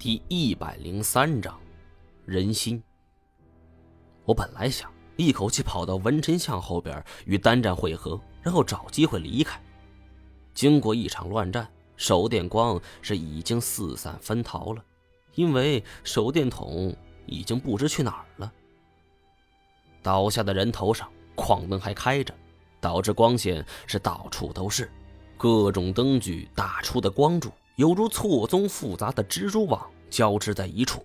第一百零三章，人心。我本来想一口气跑到文臣巷后边与单战会合，然后找机会离开。经过一场乱战，手电光是已经四散分逃了，因为手电筒已经不知去哪儿了。倒下的人头上矿灯还开着，导致光线是到处都是，各种灯具打出的光柱。犹如错综复杂的蜘蛛网交织在一处，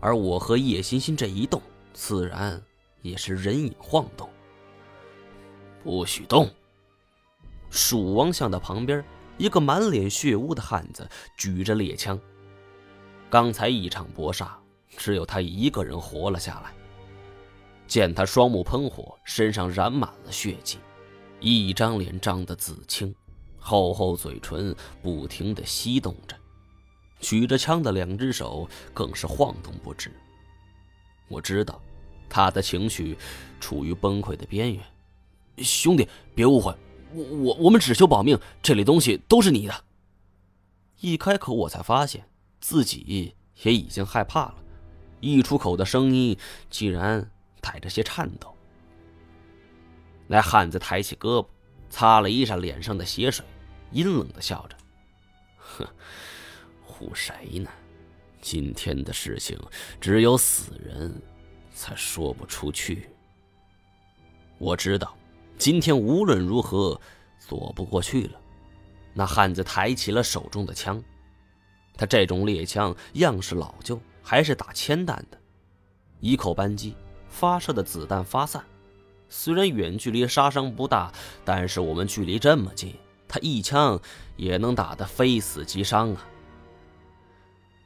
而我和叶欣欣这一动，自然也是人影晃动。不许动！蜀王像的旁边，一个满脸血污的汉子举着猎枪。刚才一场搏杀，只有他一个人活了下来。见他双目喷火，身上染满了血迹，一张脸张得紫青。厚厚嘴唇不停地翕动着，举着枪的两只手更是晃动不止。我知道，他的情绪处于崩溃的边缘。兄弟，别误会，我我我们只求保命，这里东西都是你的。一开口，我才发现自己也已经害怕了，一出口的声音竟然带着些颤抖。那汉子抬起胳膊，擦了一下脸上的血水。阴冷的笑着，哼，唬谁呢？今天的事情只有死人才说不出去。我知道，今天无论如何躲不过去了。那汉子抬起了手中的枪，他这种猎枪样式老旧，还是打铅弹的，一口扳机，发射的子弹发散。虽然远距离杀伤不大，但是我们距离这么近。他一枪也能打得非死即伤啊！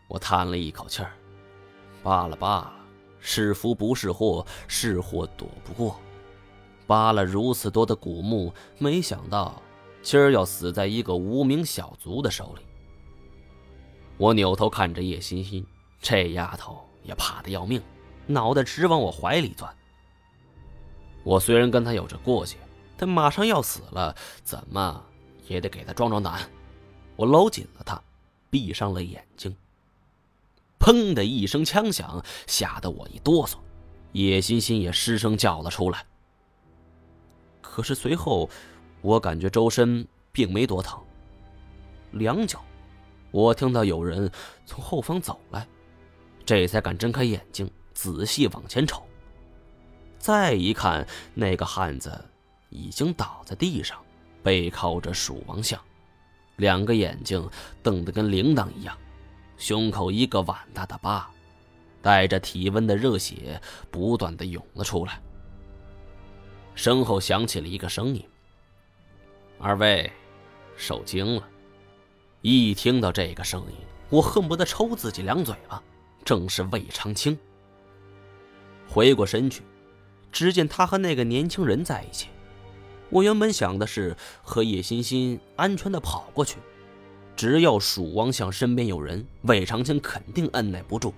我叹了一口气儿，罢了罢了，是福不是祸，是祸躲不过。扒了如此多的古墓，没想到今儿要死在一个无名小卒的手里。我扭头看着叶欣欣，这丫头也怕得要命，脑袋直往我怀里钻。我虽然跟她有着过节，但马上要死了，怎么？也得给他壮壮胆。我搂紧了他，闭上了眼睛。砰的一声枪响，吓得我一哆嗦，叶欣欣也失声叫了出来。可是随后，我感觉周身并没多疼。良久，我听到有人从后方走来，这才敢睁开眼睛，仔细往前瞅。再一看，那个汉子已经倒在地上。背靠着蜀王像，两个眼睛瞪得跟铃铛一样，胸口一个碗大的疤，带着体温的热血不断的涌了出来。身后响起了一个声音：“二位，受惊了。”一听到这个声音，我恨不得抽自己两嘴巴。正是魏长青。回过身去，只见他和那个年轻人在一起。我原本想的是和叶欣欣安全的跑过去，只要蜀王像身边有人，魏长青肯定按耐不住，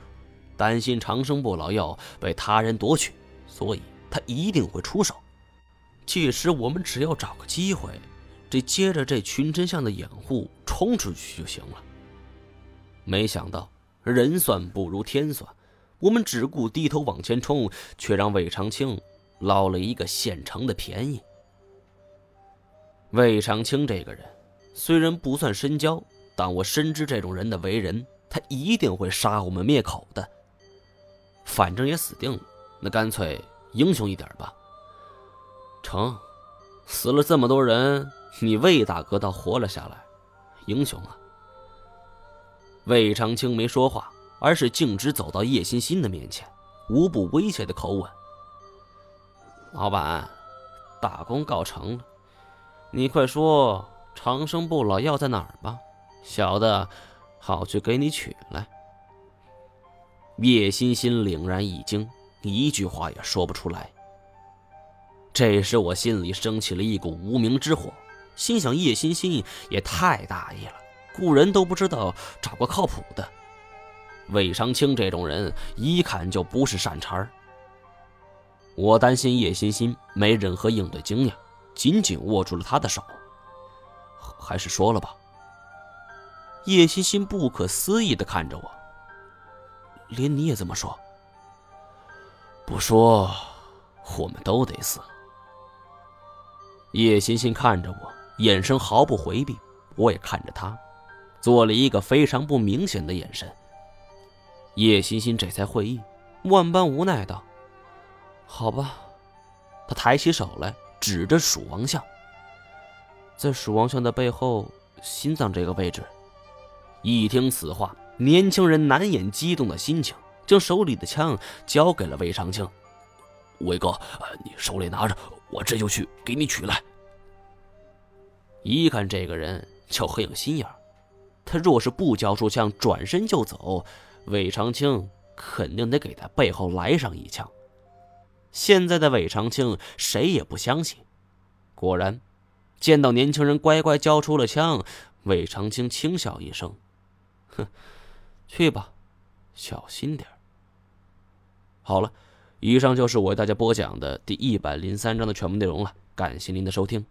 担心长生不老药被他人夺取，所以他一定会出手。届时我们只要找个机会，这接着这群真相的掩护冲出去就行了。没想到人算不如天算，我们只顾低头往前冲，却让魏长青捞了一个现成的便宜。魏长青这个人虽然不算深交，但我深知这种人的为人，他一定会杀我们灭口的。反正也死定了，那干脆英雄一点吧。成，死了这么多人，你魏大哥倒活了下来，英雄啊！魏长青没说话，而是径直走到叶欣欣的面前，无不威胁的口吻：“老板，大功告成了。”你快说长生不老药在哪儿吧，小的好去给你取来。叶欣欣凛然一惊，一句话也说不出来。这时我心里升起了一股无名之火，心想叶欣欣也太大意了，雇人都不知道找个靠谱的。魏长青这种人一看就不是善茬儿。我担心叶欣欣没任何应对经验。紧紧握住了他的手，还是说了吧。叶欣欣不可思议的看着我。连你也这么说？不说，我们都得死。叶欣欣看着我，眼神毫不回避，我也看着他，做了一个非常不明显的眼神。叶欣欣这才会意，万般无奈道：“好吧。”他抬起手来，指着蜀王像，在蜀王像的背后，心脏这个位置。一听此话，年轻人难掩激动的心情，将手里的枪交给了魏长青。魏哥，你手里拿着，我这就去给你取来。一看这个人就很有心眼他若是不交出枪，转身就走，魏长青肯定得给他背后来上一枪。现在的韦长青谁也不相信。果然，见到年轻人乖乖交出了枪，韦长青轻笑一声：“哼，去吧，小心点好了，以上就是我为大家播讲的第一百零三章的全部内容了。感谢您的收听。